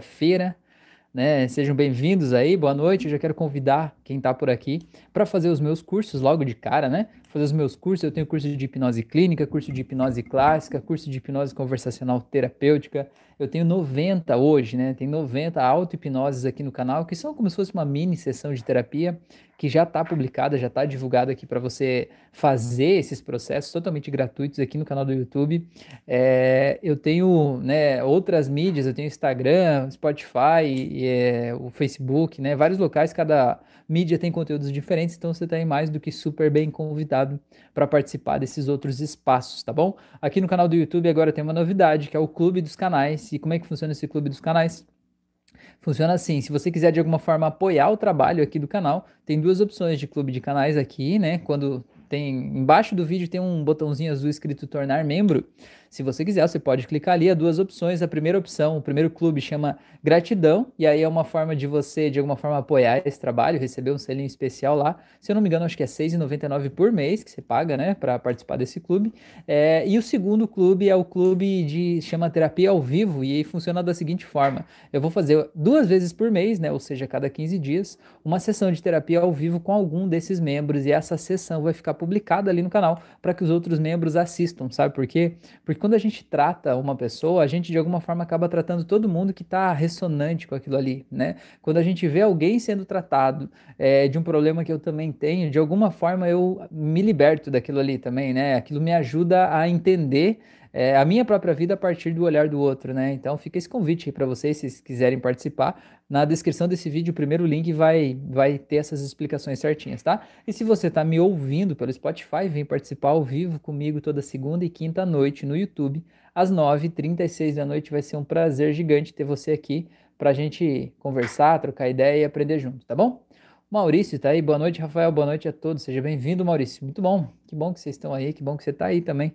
feira né? Sejam bem-vindos aí, boa noite. Eu já quero convidar quem está por aqui para fazer os meus cursos logo de cara, né? Fazer os meus cursos. Eu tenho curso de hipnose clínica, curso de hipnose clássica, curso de hipnose conversacional terapêutica. Eu tenho 90 hoje, né? Tem 90 auto-hipnoses aqui no canal, que são como se fosse uma mini sessão de terapia que já está publicada, já está divulgada aqui para você fazer esses processos totalmente gratuitos aqui no canal do YouTube. É, eu tenho né, outras mídias, eu tenho Instagram, Spotify, e, é, o Facebook, né, vários locais, cada mídia tem conteúdos diferentes, então você está mais do que super bem convidado para participar desses outros espaços, tá bom? Aqui no canal do YouTube agora tem uma novidade, que é o Clube dos Canais. E como é que funciona esse Clube dos Canais? Funciona assim, se você quiser de alguma forma apoiar o trabalho aqui do canal, tem duas opções de clube de canais aqui, né? Quando tem embaixo do vídeo tem um botãozinho azul escrito tornar membro. Se você quiser, você pode clicar ali, há duas opções. A primeira opção, o primeiro clube chama gratidão, e aí é uma forma de você, de alguma forma, apoiar esse trabalho, receber um selinho especial lá. Se eu não me engano, acho que é R$ 6,99 por mês que você paga, né, para participar desse clube. É, e o segundo clube é o clube de chama terapia ao vivo, e aí funciona da seguinte forma: eu vou fazer duas vezes por mês, né, ou seja, cada 15 dias, uma sessão de terapia ao vivo com algum desses membros, e essa sessão vai ficar publicada ali no canal para que os outros membros assistam, sabe por quê? Porque porque quando a gente trata uma pessoa, a gente de alguma forma acaba tratando todo mundo que está ressonante com aquilo ali, né? Quando a gente vê alguém sendo tratado é, de um problema que eu também tenho, de alguma forma eu me liberto daquilo ali também, né? Aquilo me ajuda a entender é, a minha própria vida a partir do olhar do outro, né? Então fica esse convite aí para vocês, se quiserem participar. Na descrição desse vídeo, o primeiro link vai, vai ter essas explicações certinhas, tá? E se você está me ouvindo pelo Spotify, vem participar ao vivo comigo toda segunda e quinta noite no YouTube, às 9h36 da noite. Vai ser um prazer gigante ter você aqui para a gente conversar, trocar ideia e aprender junto, tá bom? Maurício tá aí. Boa noite, Rafael. Boa noite a todos. Seja bem-vindo, Maurício. Muito bom. Que bom que vocês estão aí. Que bom que você está aí também.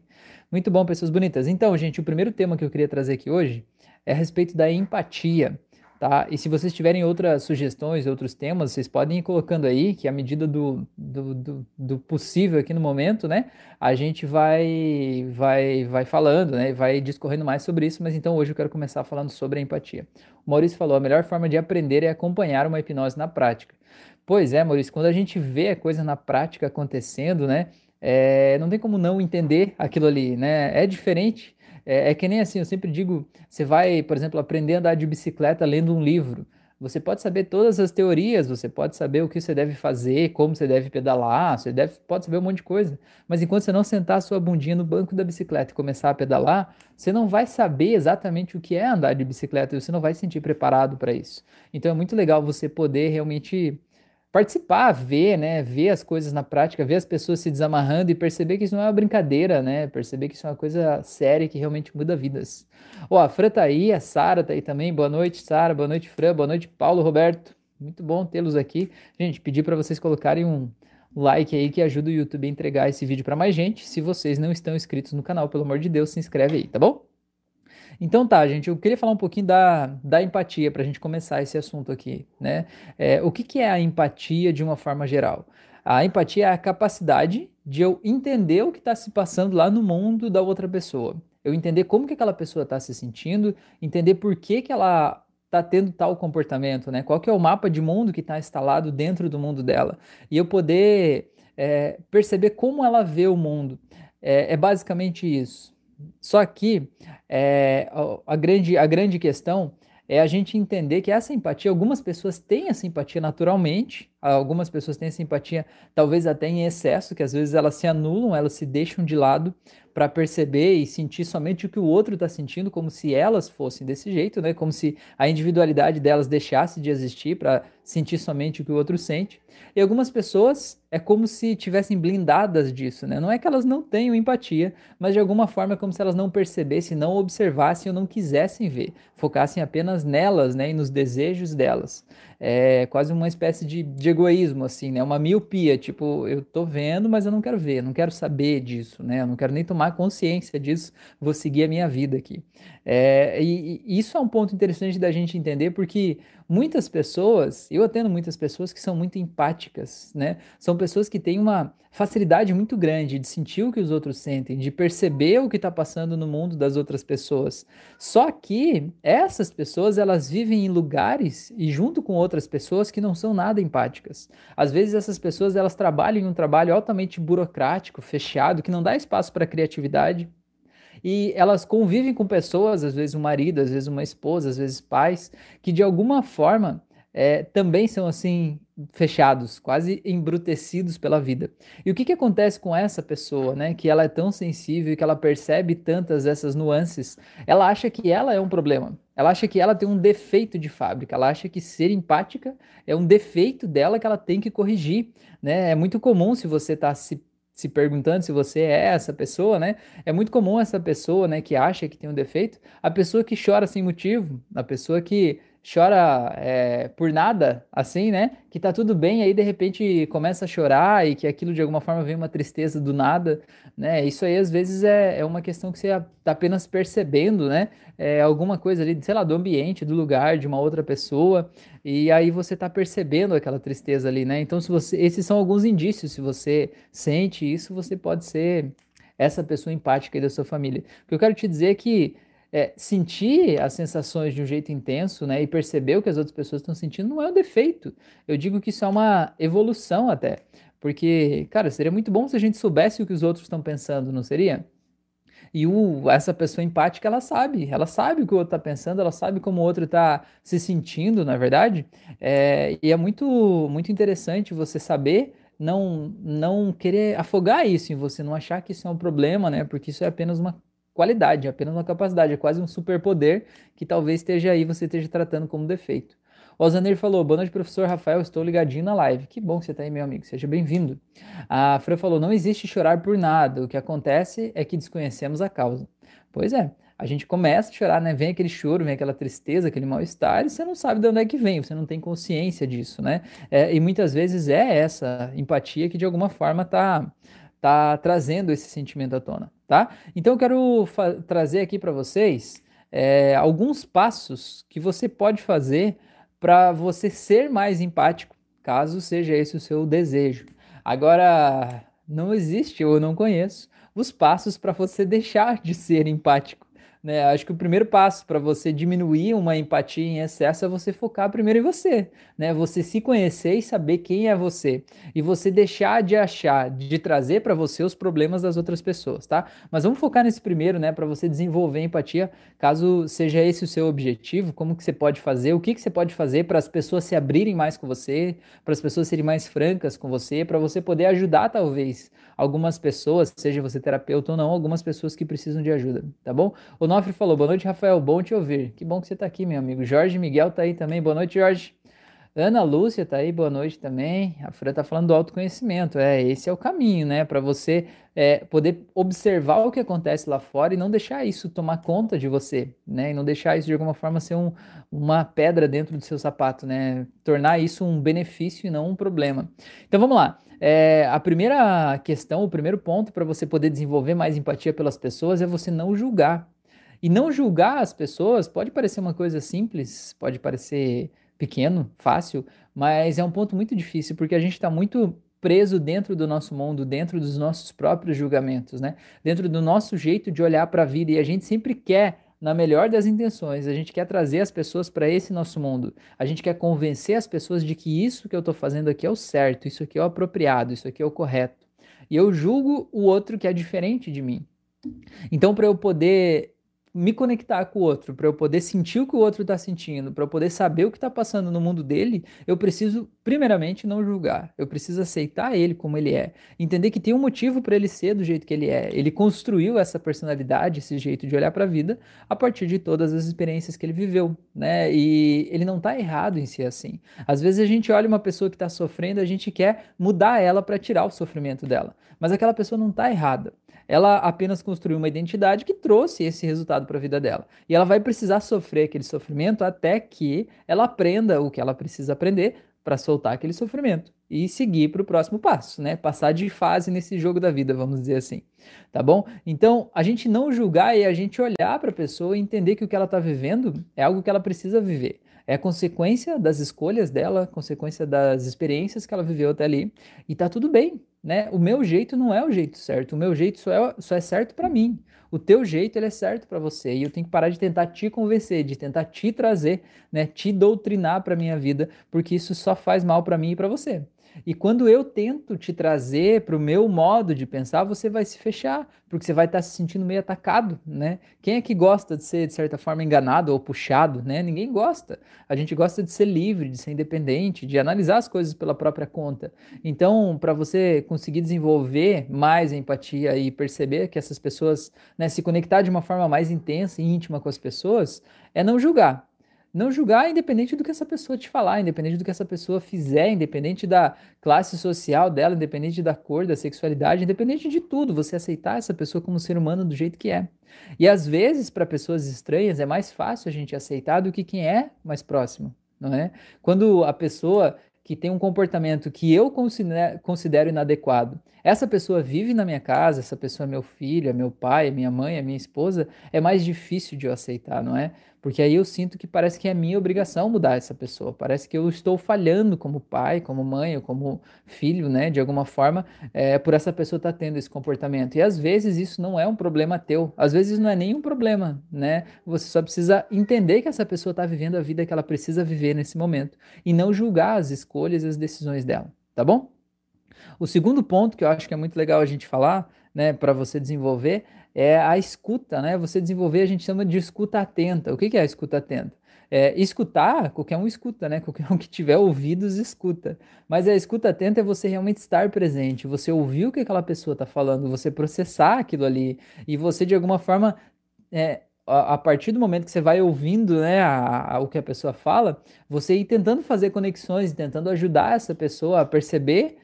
Muito bom, pessoas bonitas. Então, gente, o primeiro tema que eu queria trazer aqui hoje é a respeito da empatia. Tá? E se vocês tiverem outras sugestões, outros temas, vocês podem ir colocando aí, que à medida do, do, do, do, possível aqui no momento, né, a gente vai, vai, vai falando, né, vai discorrendo mais sobre isso, mas então hoje eu quero começar falando sobre a empatia. O Maurício falou, a melhor forma de aprender é acompanhar uma hipnose na prática. Pois é, Maurício, quando a gente vê a coisa na prática acontecendo, né, é, não tem como não entender aquilo ali, né? É diferente. É, é, que nem assim, eu sempre digo, você vai, por exemplo, aprender a andar de bicicleta lendo um livro. Você pode saber todas as teorias, você pode saber o que você deve fazer, como você deve pedalar, você deve, pode saber um monte de coisa. Mas enquanto você não sentar a sua bundinha no banco da bicicleta e começar a pedalar, você não vai saber exatamente o que é andar de bicicleta e você não vai se sentir preparado para isso. Então é muito legal você poder realmente participar, ver, né, ver as coisas na prática, ver as pessoas se desamarrando e perceber que isso não é uma brincadeira, né, perceber que isso é uma coisa séria que realmente muda vidas. Ó, a Fran tá aí, a Sara tá aí também, boa noite, Sara, boa noite, Fran, boa noite, Paulo, Roberto, muito bom tê-los aqui. Gente, pedir para vocês colocarem um like aí que ajuda o YouTube a entregar esse vídeo para mais gente. Se vocês não estão inscritos no canal, pelo amor de Deus, se inscreve aí, tá bom? Então tá, gente, eu queria falar um pouquinho da, da empatia para a gente começar esse assunto aqui, né? É, o que, que é a empatia de uma forma geral? A empatia é a capacidade de eu entender o que está se passando lá no mundo da outra pessoa. Eu entender como que aquela pessoa está se sentindo, entender por que, que ela está tendo tal comportamento, né? Qual que é o mapa de mundo que está instalado dentro do mundo dela. E eu poder é, perceber como ela vê o mundo. É, é basicamente isso. Só que é, a, grande, a grande questão é a gente entender que essa empatia, algumas pessoas têm essa empatia naturalmente, algumas pessoas têm essa empatia talvez até em excesso, que às vezes elas se anulam, elas se deixam de lado para perceber e sentir somente o que o outro está sentindo, como se elas fossem desse jeito, né? Como se a individualidade delas deixasse de existir para sentir somente o que o outro sente. E algumas pessoas é como se tivessem blindadas disso, né? Não é que elas não tenham empatia, mas de alguma forma é como se elas não percebessem, não observassem ou não quisessem ver, focassem apenas nelas, né? E nos desejos delas é quase uma espécie de, de, egoísmo, assim, né? Uma miopia, tipo, eu tô vendo, mas eu não quero ver, não quero saber disso, né? Eu não quero nem tomar consciência disso, vou seguir a minha vida aqui. É, e, e isso é um ponto interessante da gente entender, porque muitas pessoas Eu atendo muitas pessoas que são muito empáticas, né? São pessoas que têm uma facilidade muito grande de sentir o que os outros sentem, de perceber o que está passando no mundo das outras pessoas. Só que essas pessoas elas vivem em lugares e junto com outras pessoas que não são nada empáticas. Às vezes essas pessoas elas trabalham em um trabalho altamente burocrático, fechado, que não dá espaço para criatividade e elas convivem com pessoas, às vezes um marido, às vezes uma esposa, às vezes pais, que de alguma forma é, também são assim fechados, quase embrutecidos pela vida. E o que, que acontece com essa pessoa, né? Que ela é tão sensível, que ela percebe tantas essas nuances, ela acha que ela é um problema. Ela acha que ela tem um defeito de fábrica. Ela acha que ser empática é um defeito dela que ela tem que corrigir, né? É muito comum se você está se se perguntando se você é essa pessoa, né? É muito comum essa pessoa, né, que acha que tem um defeito, a pessoa que chora sem motivo, a pessoa que chora é, por nada, assim, né? Que tá tudo bem, aí de repente começa a chorar e que aquilo de alguma forma vem uma tristeza do nada, né? Isso aí às vezes é, é uma questão que você tá apenas percebendo, né? É alguma coisa ali, sei lá, do ambiente, do lugar, de uma outra pessoa, e aí você tá percebendo aquela tristeza ali, né? Então, se você, esses são alguns indícios, se você sente isso, você pode ser essa pessoa empática aí da sua família. O que eu quero te dizer é que é, sentir as sensações de um jeito intenso, né, e perceber o que as outras pessoas estão sentindo não é um defeito. Eu digo que isso é uma evolução até. Porque, cara, seria muito bom se a gente soubesse o que os outros estão pensando, não seria? E o, essa pessoa empática, ela sabe, ela sabe o que o outro está pensando, ela sabe como o outro está se sentindo, na é verdade. É, e é muito, muito interessante você saber não, não querer afogar isso em você, não achar que isso é um problema, né? Porque isso é apenas uma qualidade, apenas uma capacidade, é quase um superpoder que talvez esteja aí, você esteja tratando como defeito. O Alzaneir falou, boa noite, professor Rafael, estou ligadinho na live. Que bom que você está aí, meu amigo, seja bem-vindo. A Fran falou, não existe chorar por nada, o que acontece é que desconhecemos a causa. Pois é, a gente começa a chorar, né? Vem aquele choro, vem aquela tristeza, aquele mal-estar, e você não sabe de onde é que vem, você não tem consciência disso, né? É, e muitas vezes é essa empatia que de alguma forma está tá trazendo esse sentimento à tona, tá? Então eu quero trazer aqui para vocês é, alguns passos que você pode fazer para você ser mais empático, caso seja esse o seu desejo. Agora, não existe, ou não conheço, os passos para você deixar de ser empático. Né? Acho que o primeiro passo para você diminuir uma empatia em excesso é você focar primeiro em você, né? Você se conhecer e saber quem é você e você deixar de achar, de trazer para você os problemas das outras pessoas, tá? Mas vamos focar nesse primeiro, né? Para você desenvolver empatia, caso seja esse o seu objetivo, como que você pode fazer, o que que você pode fazer para as pessoas se abrirem mais com você, para as pessoas serem mais francas com você, para você poder ajudar talvez algumas pessoas, seja você terapeuta ou não, algumas pessoas que precisam de ajuda, tá bom? O Onofre falou, boa noite, Rafael, bom te ouvir. Que bom que você está aqui, meu amigo. Jorge Miguel está aí também, boa noite, Jorge. Ana Lúcia está aí, boa noite também. A Fran está falando do autoconhecimento. É, esse é o caminho, né? Para você é, poder observar o que acontece lá fora e não deixar isso tomar conta de você, né? E não deixar isso de alguma forma ser um, uma pedra dentro do seu sapato, né? Tornar isso um benefício e não um problema. Então vamos lá. É, a primeira questão, o primeiro ponto para você poder desenvolver mais empatia pelas pessoas é você não julgar. E não julgar as pessoas pode parecer uma coisa simples, pode parecer pequeno, fácil, mas é um ponto muito difícil porque a gente está muito preso dentro do nosso mundo, dentro dos nossos próprios julgamentos, né? Dentro do nosso jeito de olhar para a vida e a gente sempre quer na melhor das intenções, a gente quer trazer as pessoas para esse nosso mundo. A gente quer convencer as pessoas de que isso que eu estou fazendo aqui é o certo, isso aqui é o apropriado, isso aqui é o correto. E eu julgo o outro que é diferente de mim. Então, para eu poder me conectar com o outro, para eu poder sentir o que o outro está sentindo, para eu poder saber o que está passando no mundo dele, eu preciso, primeiramente, não julgar. Eu preciso aceitar ele como ele é. Entender que tem um motivo para ele ser do jeito que ele é. Ele construiu essa personalidade, esse jeito de olhar para a vida, a partir de todas as experiências que ele viveu, né? E ele não está errado em ser assim. Às vezes a gente olha uma pessoa que está sofrendo, a gente quer mudar ela para tirar o sofrimento dela. Mas aquela pessoa não está errada ela apenas construiu uma identidade que trouxe esse resultado para a vida dela. E ela vai precisar sofrer aquele sofrimento até que ela aprenda o que ela precisa aprender para soltar aquele sofrimento e seguir para o próximo passo, né? Passar de fase nesse jogo da vida, vamos dizer assim. Tá bom? Então, a gente não julgar e a gente olhar para a pessoa e entender que o que ela está vivendo é algo que ela precisa viver. É consequência das escolhas dela, consequência das experiências que ela viveu até ali. E tá tudo bem, né? O meu jeito não é o jeito certo. O meu jeito só é, só é certo para mim. O teu jeito ele é certo para você. E eu tenho que parar de tentar te convencer, de tentar te trazer, né? Te doutrinar para minha vida, porque isso só faz mal para mim e para você. E quando eu tento te trazer para o meu modo de pensar, você vai se fechar, porque você vai estar tá se sentindo meio atacado, né? Quem é que gosta de ser, de certa forma, enganado ou puxado, né? Ninguém gosta. A gente gosta de ser livre, de ser independente, de analisar as coisas pela própria conta. Então, para você conseguir desenvolver mais empatia e perceber que essas pessoas, né, se conectar de uma forma mais intensa e íntima com as pessoas, é não julgar não julgar independente do que essa pessoa te falar, independente do que essa pessoa fizer, independente da classe social dela, independente da cor, da sexualidade, independente de tudo, você aceitar essa pessoa como ser humano do jeito que é. E às vezes, para pessoas estranhas, é mais fácil a gente aceitar do que quem é mais próximo, não é? Quando a pessoa que tem um comportamento que eu considero inadequado, essa pessoa vive na minha casa, essa pessoa é meu filho, é meu pai, é minha mãe, é minha esposa, é mais difícil de eu aceitar, não é? Porque aí eu sinto que parece que é minha obrigação mudar essa pessoa, parece que eu estou falhando como pai, como mãe ou como filho, né, de alguma forma, é, por essa pessoa estar tá tendo esse comportamento. E às vezes isso não é um problema teu, às vezes não é nenhum problema, né? Você só precisa entender que essa pessoa está vivendo a vida que ela precisa viver nesse momento e não julgar as escolhas e as decisões dela, tá bom? O segundo ponto que eu acho que é muito legal a gente falar, né, para você desenvolver, é a escuta, né? Você desenvolver, a gente chama de escuta atenta. O que, é a escuta atenta? É, escutar, qualquer um escuta, né? Qualquer um que tiver ouvidos escuta. Mas a escuta atenta é você realmente estar presente, você ouvir o que aquela pessoa está falando, você processar aquilo ali e você de alguma forma é, a, partir do momento que você vai ouvindo né, a, a, o que a pessoa fala, você ir tentando fazer conexões, tentando ajudar essa pessoa a perceber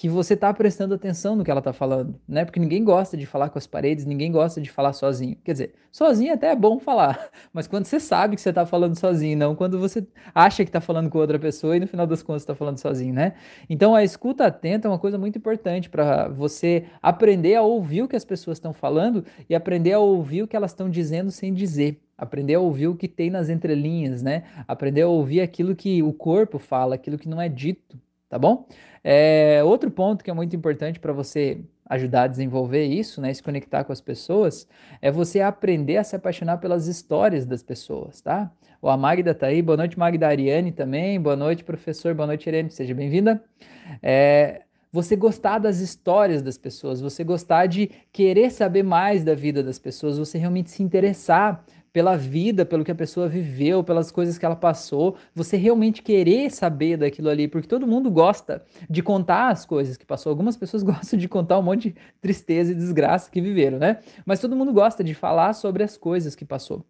que você está prestando atenção no que ela está falando, né? Porque ninguém gosta de falar com as paredes, ninguém gosta de falar sozinho. Quer dizer, sozinho até é bom falar, mas quando você sabe que você está falando sozinho, não quando você acha que está falando com outra pessoa e no final das contas está falando sozinho, né? Então a escuta atenta é uma coisa muito importante para você aprender a ouvir o que as pessoas estão falando e aprender a ouvir o que elas estão dizendo sem dizer aprender a ouvir o que tem nas entrelinhas, né? Aprender a ouvir aquilo que o corpo fala, aquilo que não é dito, tá bom? É, outro ponto que é muito importante para você ajudar a desenvolver isso, né, se conectar com as pessoas, é você aprender a se apaixonar pelas histórias das pessoas, tá? O a Magda tá aí, boa noite Magda Ariane também, boa noite professor, boa noite Irene, seja bem-vinda. É, você gostar das histórias das pessoas, você gostar de querer saber mais da vida das pessoas, você realmente se interessar pela vida, pelo que a pessoa viveu, pelas coisas que ela passou, você realmente querer saber daquilo ali, porque todo mundo gosta de contar as coisas que passou. Algumas pessoas gostam de contar um monte de tristeza e desgraça que viveram, né? Mas todo mundo gosta de falar sobre as coisas que passou.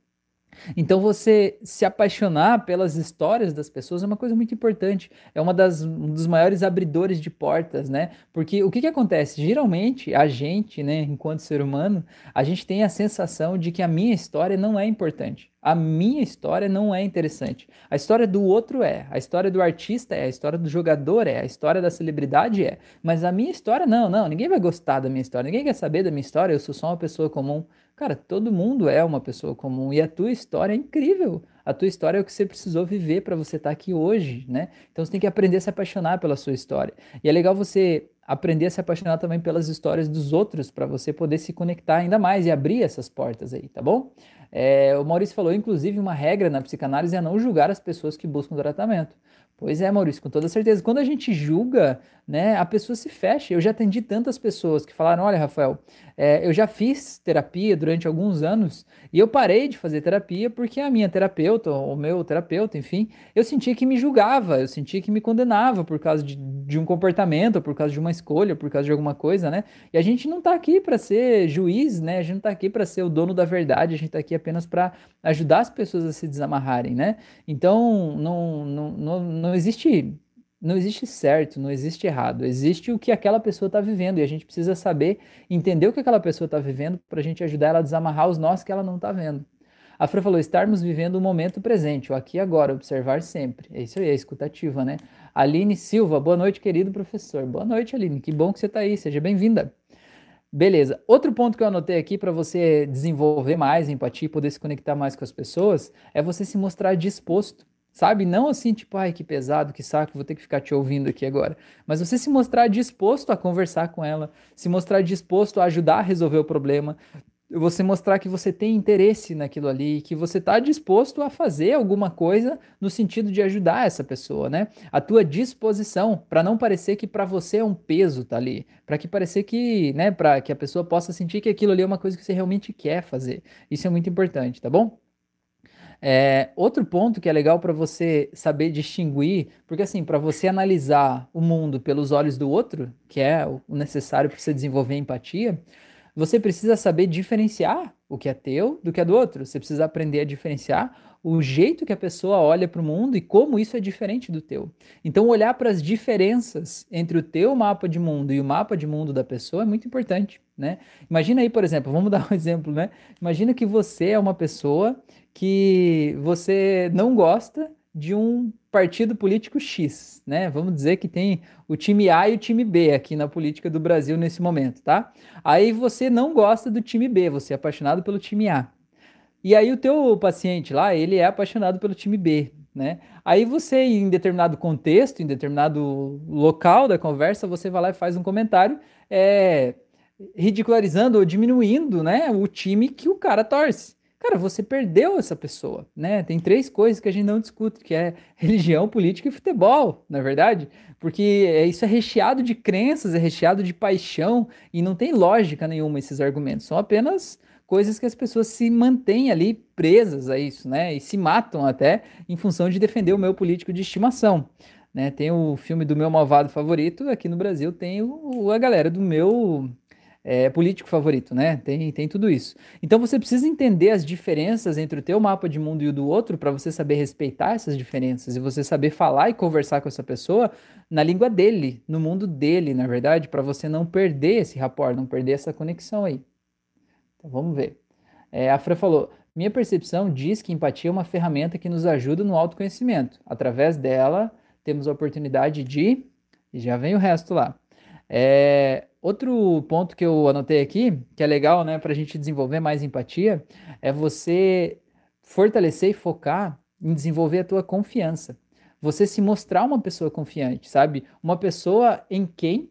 Então você se apaixonar pelas histórias das pessoas é uma coisa muito importante. É uma das, um dos maiores abridores de portas, né? Porque o que, que acontece? Geralmente a gente, né, enquanto ser humano, a gente tem a sensação de que a minha história não é importante. A minha história não é interessante. A história do outro é, a história do artista é, a história do jogador é, a história da celebridade é. Mas a minha história não, não. Ninguém vai gostar da minha história, ninguém quer saber da minha história. Eu sou só uma pessoa comum. Cara, todo mundo é uma pessoa comum e a tua história é incrível. A tua história é o que você precisou viver para você estar tá aqui hoje, né? Então você tem que aprender a se apaixonar pela sua história. E é legal você aprender a se apaixonar também pelas histórias dos outros para você poder se conectar ainda mais e abrir essas portas aí, tá bom? É, o Maurício falou, inclusive, uma regra na psicanálise é não julgar as pessoas que buscam tratamento. Pois é, Maurício, com toda certeza. Quando a gente julga, né, a pessoa se fecha. Eu já atendi tantas pessoas que falaram: olha, Rafael, é, eu já fiz terapia durante alguns anos e eu parei de fazer terapia porque a minha terapeuta, o meu terapeuta, enfim, eu sentia que me julgava, eu sentia que me condenava por causa de, de um comportamento, por causa de uma escolha, por causa de alguma coisa, né? E a gente não está aqui para ser juiz, né? A gente não está aqui para ser o dono da verdade, a gente está aqui apenas para ajudar as pessoas a se desamarrarem, né? Então, não, não, não, não existe não existe certo, não existe errado, existe o que aquela pessoa está vivendo e a gente precisa saber, entender o que aquela pessoa está vivendo para a gente ajudar ela a desamarrar os nós que ela não está vendo. A Fran falou: estarmos vivendo o momento presente, o aqui e agora, observar sempre. É isso aí, é escutativa, né? Aline Silva, boa noite, querido professor. Boa noite, Aline, que bom que você está aí, seja bem-vinda. Beleza. Outro ponto que eu anotei aqui para você desenvolver mais empatia e poder se conectar mais com as pessoas é você se mostrar disposto sabe? Não assim, tipo, ai, que pesado, que saco, vou ter que ficar te ouvindo aqui agora. Mas você se mostrar disposto a conversar com ela, se mostrar disposto a ajudar a resolver o problema, você mostrar que você tem interesse naquilo ali, que você está disposto a fazer alguma coisa no sentido de ajudar essa pessoa, né? A tua disposição, para não parecer que para você é um peso tá ali, para que parecer que, né, para que a pessoa possa sentir que aquilo ali é uma coisa que você realmente quer fazer. Isso é muito importante, tá bom? É, outro ponto que é legal para você saber distinguir, porque assim, para você analisar o mundo pelos olhos do outro, que é o necessário para você desenvolver empatia, você precisa saber diferenciar o que é teu do que é do outro. Você precisa aprender a diferenciar o jeito que a pessoa olha para o mundo e como isso é diferente do teu. Então, olhar para as diferenças entre o teu mapa de mundo e o mapa de mundo da pessoa é muito importante, né? Imagina aí, por exemplo, vamos dar um exemplo, né? Imagina que você é uma pessoa que você não gosta de um partido político X, né? Vamos dizer que tem o time A e o time B aqui na política do Brasil nesse momento, tá? Aí você não gosta do time B, você é apaixonado pelo time A. E aí o teu paciente lá, ele é apaixonado pelo time B, né? Aí você, em determinado contexto, em determinado local da conversa, você vai lá e faz um comentário é, ridicularizando ou diminuindo, né, o time que o cara torce cara, você perdeu essa pessoa, né? Tem três coisas que a gente não discute, que é religião, política e futebol, na é verdade, porque é, isso é recheado de crenças, é recheado de paixão e não tem lógica nenhuma esses argumentos, são apenas coisas que as pessoas se mantêm ali presas a isso, né? E se matam até em função de defender o meu político de estimação. Né, tem o filme do meu malvado favorito, aqui no Brasil tem o, a galera do meu é, político favorito, né? Tem, tem tudo isso. Então você precisa entender as diferenças entre o teu mapa de mundo e o do outro para você saber respeitar essas diferenças e você saber falar e conversar com essa pessoa na língua dele, no mundo dele, na verdade, para você não perder esse rapport, não perder essa conexão aí. Então vamos ver. É, a Fran falou: minha percepção diz que empatia é uma ferramenta que nos ajuda no autoconhecimento. Através dela, temos a oportunidade de. E já vem o resto lá. É, outro ponto que eu anotei aqui, que é legal, né, para a gente desenvolver mais empatia, é você fortalecer e focar em desenvolver a tua confiança. Você se mostrar uma pessoa confiante, sabe? Uma pessoa em quem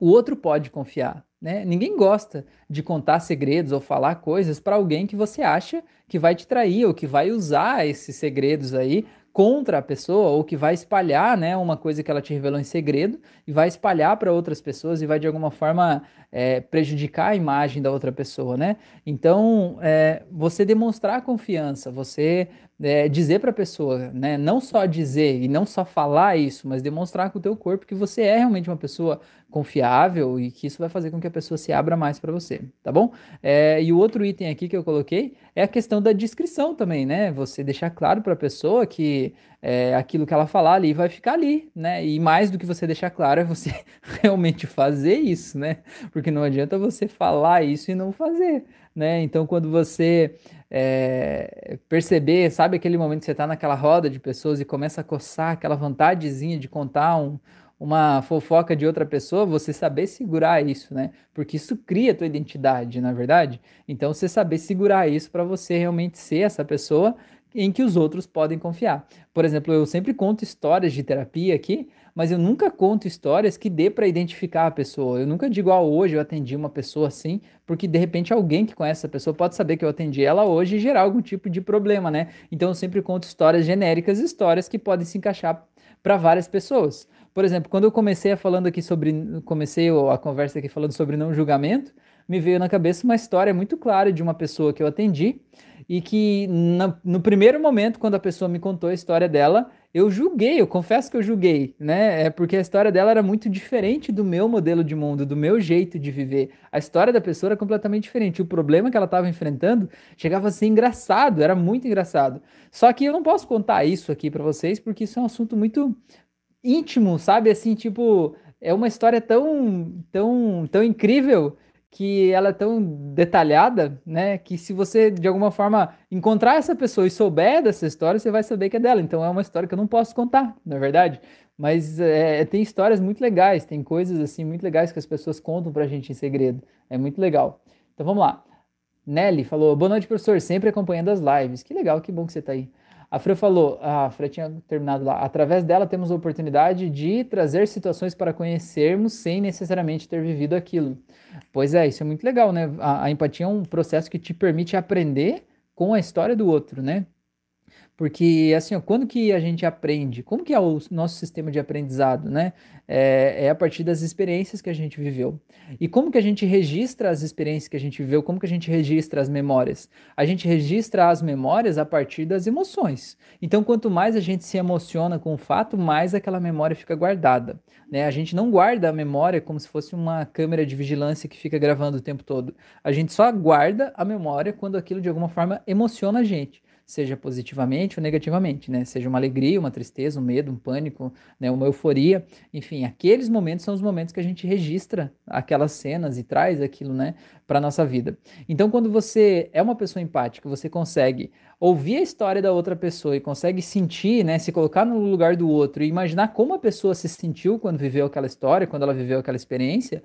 o outro pode confiar. Né? Ninguém gosta de contar segredos ou falar coisas para alguém que você acha que vai te trair ou que vai usar esses segredos aí contra a pessoa ou que vai espalhar, né, uma coisa que ela te revelou em segredo e vai espalhar para outras pessoas e vai de alguma forma é, prejudicar a imagem da outra pessoa, né? Então, é, você demonstrar confiança, você é, dizer para a pessoa, né, não só dizer e não só falar isso, mas demonstrar com o teu corpo que você é realmente uma pessoa confiável e que isso vai fazer com que a pessoa se abra mais para você, tá bom? É, e o outro item aqui que eu coloquei é a questão da descrição também, né? Você deixar claro para a pessoa que é, aquilo que ela falar ali vai ficar ali, né? E mais do que você deixar claro é você realmente fazer isso, né? Porque não adianta você falar isso e não fazer, né? Então, quando você é, perceber, sabe aquele momento que você está naquela roda de pessoas e começa a coçar aquela vontadezinha de contar um uma fofoca de outra pessoa, você saber segurar isso, né? Porque isso cria a tua identidade, na é verdade. Então, você saber segurar isso para você realmente ser essa pessoa em que os outros podem confiar. Por exemplo, eu sempre conto histórias de terapia aqui, mas eu nunca conto histórias que dê para identificar a pessoa. Eu nunca digo, ah, hoje eu atendi uma pessoa assim, porque de repente alguém que conhece essa pessoa pode saber que eu atendi ela hoje e gerar algum tipo de problema, né? Então eu sempre conto histórias genéricas, histórias que podem se encaixar para várias pessoas. Por exemplo, quando eu comecei a falando aqui sobre, comecei a conversa aqui falando sobre não julgamento, me veio na cabeça uma história muito clara de uma pessoa que eu atendi e que na, no primeiro momento, quando a pessoa me contou a história dela, eu julguei, eu confesso que eu julguei, né? É porque a história dela era muito diferente do meu modelo de mundo, do meu jeito de viver. A história da pessoa era completamente diferente. O problema que ela estava enfrentando chegava a ser engraçado, era muito engraçado. Só que eu não posso contar isso aqui para vocês, porque isso é um assunto muito íntimo, sabe? Assim, tipo, é uma história tão, tão, tão incrível que ela é tão detalhada, né? Que se você de alguma forma encontrar essa pessoa e souber dessa história, você vai saber que é dela. Então é uma história que eu não posso contar, na é verdade. Mas é, tem histórias muito legais, tem coisas assim muito legais que as pessoas contam pra gente em segredo. É muito legal. Então vamos lá. Nelly falou: Boa noite, professor. Sempre acompanhando as lives. Que legal, que bom que você tá aí. A Fran falou, a Fran tinha terminado lá. Através dela temos a oportunidade de trazer situações para conhecermos sem necessariamente ter vivido aquilo. Pois é, isso é muito legal, né? A, a empatia é um processo que te permite aprender com a história do outro, né? Porque, assim, ó, quando que a gente aprende? Como que é o nosso sistema de aprendizado, né? É, é, a partir das experiências que a gente viveu. E como que a gente registra as experiências que a gente viveu? Como que a gente registra as memórias? A gente registra as memórias a partir das emoções. Então, quanto mais a gente se emociona com o fato, mais aquela memória fica guardada. Né? A gente não guarda a memória como se fosse uma câmera de vigilância que fica gravando o tempo todo. A gente só guarda a memória quando aquilo de alguma forma emociona a gente seja positivamente ou negativamente, né? Seja uma alegria, uma tristeza, um medo, um pânico, né? uma euforia, enfim, aqueles momentos são os momentos que a gente registra aquelas cenas e traz aquilo, né, para nossa vida. Então, quando você é uma pessoa empática, você consegue ouvir a história da outra pessoa e consegue sentir, né, se colocar no lugar do outro e imaginar como a pessoa se sentiu quando viveu aquela história, quando ela viveu aquela experiência,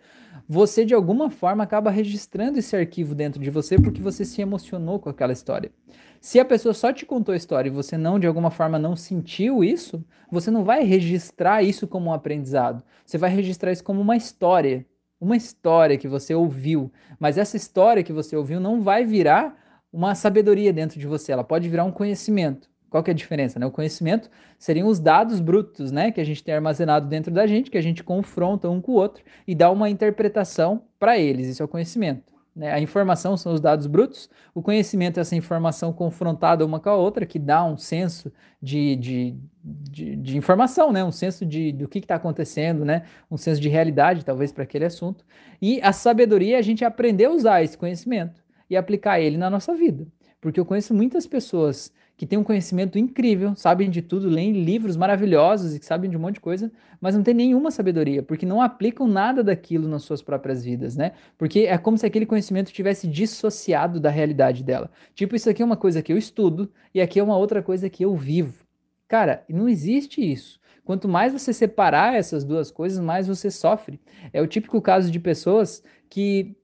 você de alguma forma acaba registrando esse arquivo dentro de você porque você se emocionou com aquela história. Se a pessoa só te contou a história e você não, de alguma forma, não sentiu isso, você não vai registrar isso como um aprendizado. Você vai registrar isso como uma história. Uma história que você ouviu. Mas essa história que você ouviu não vai virar uma sabedoria dentro de você. Ela pode virar um conhecimento. Qual que é a diferença? Né? O conhecimento seriam os dados brutos né, que a gente tem armazenado dentro da gente, que a gente confronta um com o outro e dá uma interpretação para eles. Isso é o conhecimento. Né? A informação são os dados brutos, o conhecimento é essa informação confrontada uma com a outra, que dá um senso de, de, de, de informação, né? um senso de, do que está acontecendo, né? um senso de realidade, talvez, para aquele assunto. E a sabedoria é a gente aprender a usar esse conhecimento e aplicar ele na nossa vida. Porque eu conheço muitas pessoas que têm um conhecimento incrível, sabem de tudo, leem livros maravilhosos e que sabem de um monte de coisa, mas não tem nenhuma sabedoria, porque não aplicam nada daquilo nas suas próprias vidas, né? Porque é como se aquele conhecimento tivesse dissociado da realidade dela. Tipo, isso aqui é uma coisa que eu estudo e aqui é uma outra coisa que eu vivo. Cara, não existe isso. Quanto mais você separar essas duas coisas, mais você sofre. É o típico caso de pessoas que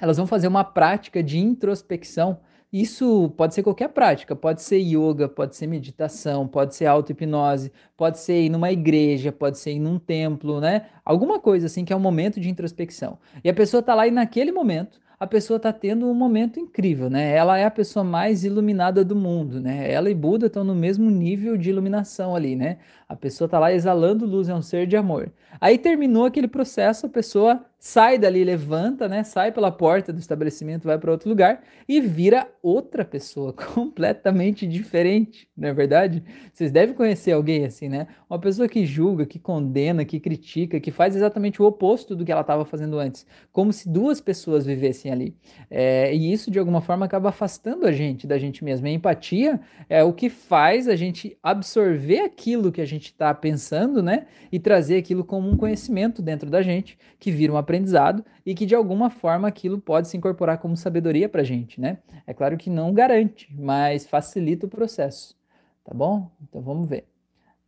elas vão fazer uma prática de introspecção isso pode ser qualquer prática, pode ser yoga, pode ser meditação, pode ser auto-hipnose, pode ser ir numa igreja, pode ser ir num templo, né? Alguma coisa assim que é um momento de introspecção. E a pessoa tá lá e naquele momento a pessoa está tendo um momento incrível, né? Ela é a pessoa mais iluminada do mundo, né? Ela e Buda estão no mesmo nível de iluminação ali, né? A pessoa está lá exalando luz, é um ser de amor. Aí terminou aquele processo, a pessoa sai dali, levanta, né? Sai pela porta do estabelecimento, vai para outro lugar e vira outra pessoa completamente diferente, não é verdade? Vocês devem conhecer alguém assim, né? Uma pessoa que julga, que condena, que critica, que faz exatamente o oposto do que ela estava fazendo antes, como se duas pessoas vivessem ali. É, e isso de alguma forma acaba afastando a gente da gente mesmo. A empatia é o que faz a gente absorver aquilo que a gente está pensando, né? E trazer aquilo como um conhecimento dentro da gente que vira uma aprendizado e que de alguma forma aquilo pode se incorporar como sabedoria para a gente, né? É claro que não garante, mas facilita o processo, tá bom? Então vamos ver.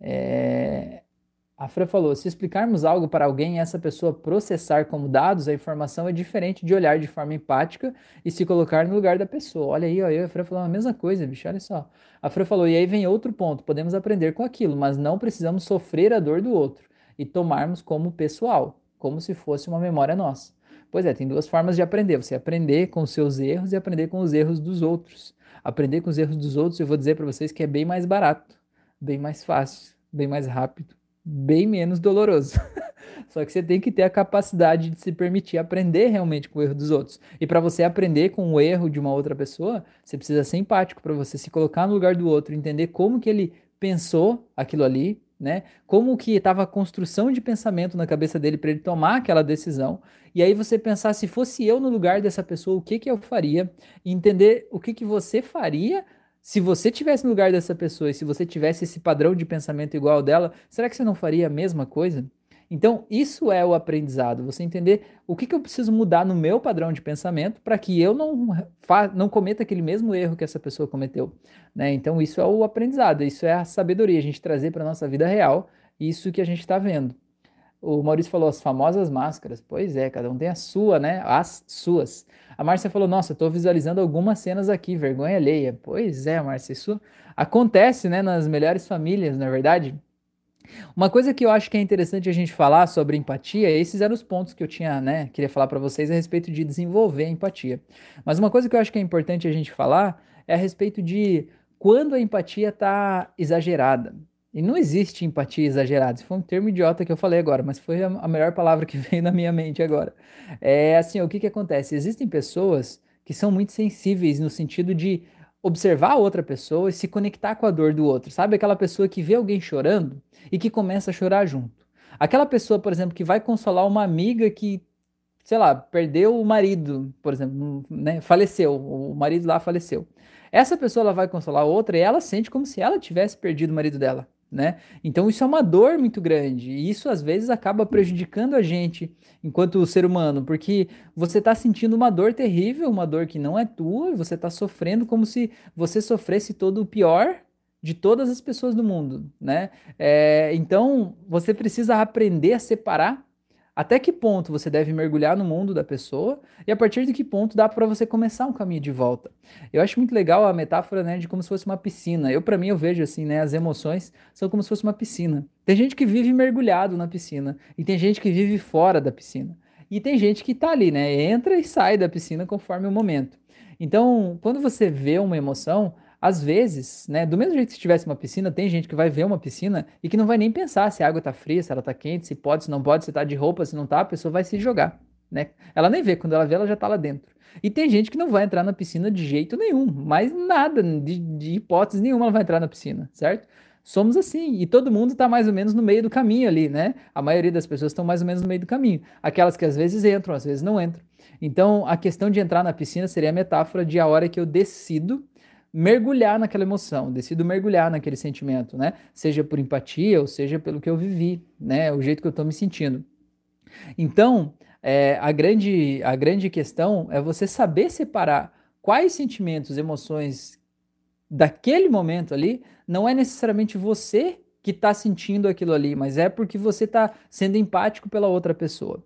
É... A Fran falou: se explicarmos algo para alguém e essa pessoa processar como dados, a informação é diferente de olhar de forma empática e se colocar no lugar da pessoa. Olha aí, ó, eu e a Fran falou a mesma coisa, bicho, olha só. A Fran falou: e aí vem outro ponto: podemos aprender com aquilo, mas não precisamos sofrer a dor do outro e tomarmos como pessoal como se fosse uma memória nossa. Pois é, tem duas formas de aprender: você aprender com os seus erros e aprender com os erros dos outros. Aprender com os erros dos outros, eu vou dizer para vocês que é bem mais barato, bem mais fácil, bem mais rápido, bem menos doloroso. Só que você tem que ter a capacidade de se permitir aprender realmente com o erro dos outros. E para você aprender com o erro de uma outra pessoa, você precisa ser empático para você se colocar no lugar do outro, entender como que ele pensou aquilo ali, né? Como que estava a construção de pensamento na cabeça dele para ele tomar aquela decisão. E aí você pensar se fosse eu no lugar dessa pessoa, o que que eu faria? E entender o que que você faria se você tivesse no lugar dessa pessoa e se você tivesse esse padrão de pensamento igual ao dela, será que você não faria a mesma coisa? Então, isso é o aprendizado, você entender o que, que eu preciso mudar no meu padrão de pensamento para que eu não, não cometa aquele mesmo erro que essa pessoa cometeu. Né? Então, isso é o aprendizado, isso é a sabedoria, a gente trazer para a nossa vida real isso que a gente está vendo. O Maurício falou as famosas máscaras. Pois é, cada um tem a sua, né? As suas. A Márcia falou: Nossa, tô visualizando algumas cenas aqui, vergonha alheia. Pois é, Márcia, isso acontece, né, nas melhores famílias, na é verdade. Uma coisa que eu acho que é interessante a gente falar sobre empatia, esses eram os pontos que eu tinha, né, queria falar para vocês a respeito de desenvolver a empatia. Mas uma coisa que eu acho que é importante a gente falar é a respeito de quando a empatia está exagerada. E não existe empatia exagerada. Isso foi um termo idiota que eu falei agora, mas foi a melhor palavra que veio na minha mente agora. É assim, o que que acontece? Existem pessoas que são muito sensíveis no sentido de observar a outra pessoa e se conectar com a dor do outro. Sabe aquela pessoa que vê alguém chorando e que começa a chorar junto. Aquela pessoa, por exemplo, que vai consolar uma amiga que, sei lá, perdeu o marido, por exemplo, né, faleceu, o marido lá faleceu. Essa pessoa ela vai consolar outra e ela sente como se ela tivesse perdido o marido dela né? Então isso é uma dor muito grande e isso às vezes acaba prejudicando a gente enquanto ser humano, porque você está sentindo uma dor terrível, uma dor que não é tua, e você está sofrendo como se você sofresse todo o pior de todas as pessoas do mundo, né? É, então você precisa aprender a separar até que ponto você deve mergulhar no mundo da pessoa e a partir de que ponto dá para você começar um caminho de volta. Eu acho muito legal a metáfora, né, de como se fosse uma piscina. Eu para mim eu vejo assim, né, as emoções são como se fosse uma piscina. Tem gente que vive mergulhado na piscina e tem gente que vive fora da piscina. E tem gente que tá ali, né, entra e sai da piscina conforme o momento. Então, quando você vê uma emoção, às vezes, né, do mesmo jeito que se tivesse uma piscina, tem gente que vai ver uma piscina e que não vai nem pensar se a água tá fria, se ela tá quente, se pode, se não pode, se tá de roupa, se não tá, a pessoa vai se jogar, né? Ela nem vê, quando ela vê, ela já tá lá dentro. E tem gente que não vai entrar na piscina de jeito nenhum, mas nada, de, de hipótese nenhuma ela vai entrar na piscina, certo? Somos assim, e todo mundo está mais ou menos no meio do caminho ali, né? A maioria das pessoas estão mais ou menos no meio do caminho. Aquelas que às vezes entram, às vezes não entram. Então, a questão de entrar na piscina seria a metáfora de a hora que eu decido mergulhar naquela emoção, decido mergulhar naquele sentimento, né? Seja por empatia ou seja pelo que eu vivi, né? O jeito que eu estou me sentindo. Então, é, a, grande, a grande questão é você saber separar quais sentimentos, emoções daquele momento ali, não é necessariamente você que está sentindo aquilo ali, mas é porque você está sendo empático pela outra pessoa.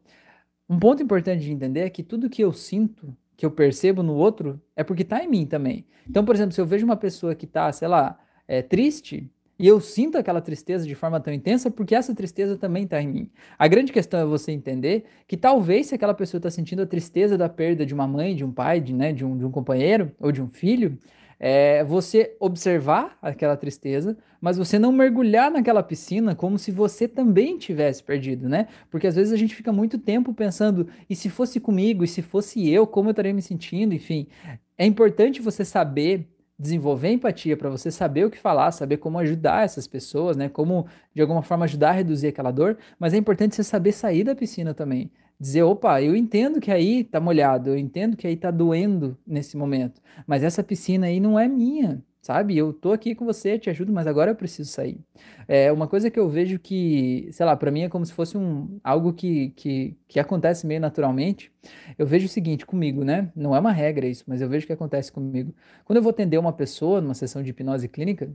Um ponto importante de entender é que tudo que eu sinto que eu percebo no outro é porque está em mim também. Então, por exemplo, se eu vejo uma pessoa que está, sei lá, é, triste, e eu sinto aquela tristeza de forma tão intensa porque essa tristeza também está em mim. A grande questão é você entender que talvez se aquela pessoa está sentindo a tristeza da perda de uma mãe, de um pai, de, né, de, um, de um companheiro ou de um filho, é você observar aquela tristeza, mas você não mergulhar naquela piscina como se você também tivesse perdido, né? Porque às vezes a gente fica muito tempo pensando, e se fosse comigo, e se fosse eu, como eu estaria me sentindo, enfim. É importante você saber desenvolver empatia para você saber o que falar, saber como ajudar essas pessoas, né? Como de alguma forma ajudar a reduzir aquela dor, mas é importante você saber sair da piscina também dizer, opa, eu entendo que aí tá molhado, eu entendo que aí tá doendo nesse momento, mas essa piscina aí não é minha, sabe? Eu tô aqui com você, te ajudo, mas agora eu preciso sair. É uma coisa que eu vejo que, sei lá, para mim é como se fosse um algo que, que, que acontece meio naturalmente. Eu vejo o seguinte comigo, né? Não é uma regra isso, mas eu vejo que acontece comigo. Quando eu vou atender uma pessoa numa sessão de hipnose clínica,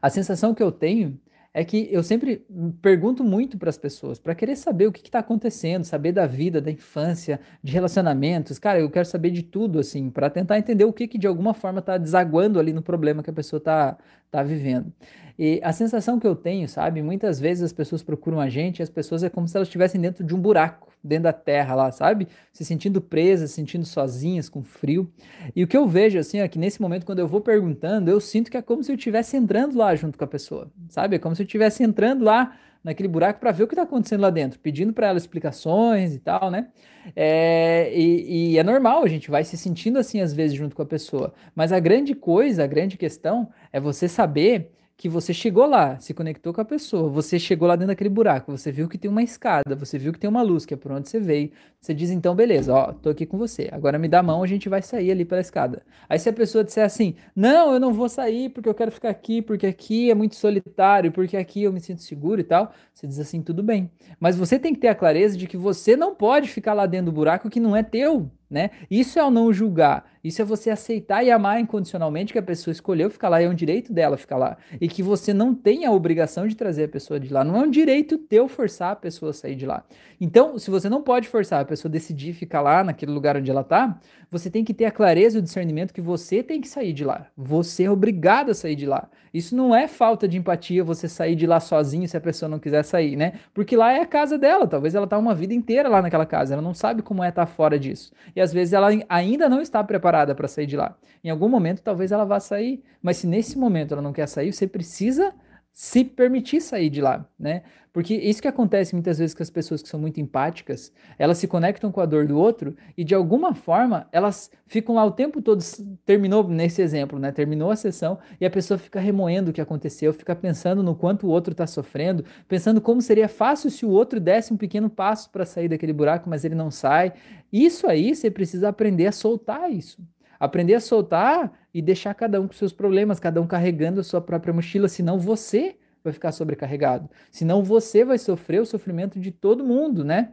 a sensação que eu tenho é que eu sempre pergunto muito para as pessoas, para querer saber o que está acontecendo, saber da vida, da infância, de relacionamentos. Cara, eu quero saber de tudo, assim, para tentar entender o que, que de alguma forma está desaguando ali no problema que a pessoa está tá vivendo. E a sensação que eu tenho, sabe? Muitas vezes as pessoas procuram a gente as pessoas é como se elas estivessem dentro de um buraco, dentro da terra lá, sabe? Se sentindo presas, se sentindo sozinhas, com frio. E o que eu vejo, assim, é que nesse momento, quando eu vou perguntando, eu sinto que é como se eu estivesse entrando lá junto com a pessoa, sabe? É como se eu estivesse entrando lá naquele buraco para ver o que está acontecendo lá dentro, pedindo para ela explicações e tal, né? É, e, e, é normal, a gente vai se sentindo assim às vezes junto com a pessoa. Mas a grande coisa, a grande questão é você saber que você chegou lá, se conectou com a pessoa, você chegou lá dentro daquele buraco, você viu que tem uma escada, você viu que tem uma luz, que é por onde você veio. Você diz então, beleza, ó, tô aqui com você. Agora me dá a mão, a gente vai sair ali pela escada. Aí se a pessoa disser assim: "Não, eu não vou sair porque eu quero ficar aqui, porque aqui é muito solitário, porque aqui eu me sinto seguro e tal", você diz assim: "Tudo bem". Mas você tem que ter a clareza de que você não pode ficar lá dentro do buraco que não é teu, né? Isso é o não julgar. Isso é você aceitar e amar incondicionalmente que a pessoa escolheu ficar lá, é um direito dela ficar lá. E que você não tem a obrigação de trazer a pessoa de lá. Não é um direito teu forçar a pessoa a sair de lá. Então, se você não pode forçar a pessoa a decidir ficar lá, naquele lugar onde ela tá, você tem que ter a clareza e o discernimento que você tem que sair de lá. Você é obrigado a sair de lá. Isso não é falta de empatia você sair de lá sozinho se a pessoa não quiser sair, né? Porque lá é a casa dela. Talvez ela tá uma vida inteira lá naquela casa. Ela não sabe como é estar tá fora disso. E às vezes ela ainda não está preparada para sair de lá. Em algum momento, talvez ela vá sair. Mas se nesse momento ela não quer sair, você precisa se permitir sair de lá, né? Porque isso que acontece muitas vezes com as pessoas que são muito empáticas, elas se conectam com a dor do outro e de alguma forma elas ficam lá o tempo todo, terminou nesse exemplo, né? Terminou a sessão e a pessoa fica remoendo o que aconteceu, fica pensando no quanto o outro está sofrendo, pensando como seria fácil se o outro desse um pequeno passo para sair daquele buraco, mas ele não sai. Isso aí você precisa aprender a soltar isso. Aprender a soltar e deixar cada um com seus problemas, cada um carregando a sua própria mochila, senão você vai ficar sobrecarregado. Senão você vai sofrer o sofrimento de todo mundo, né?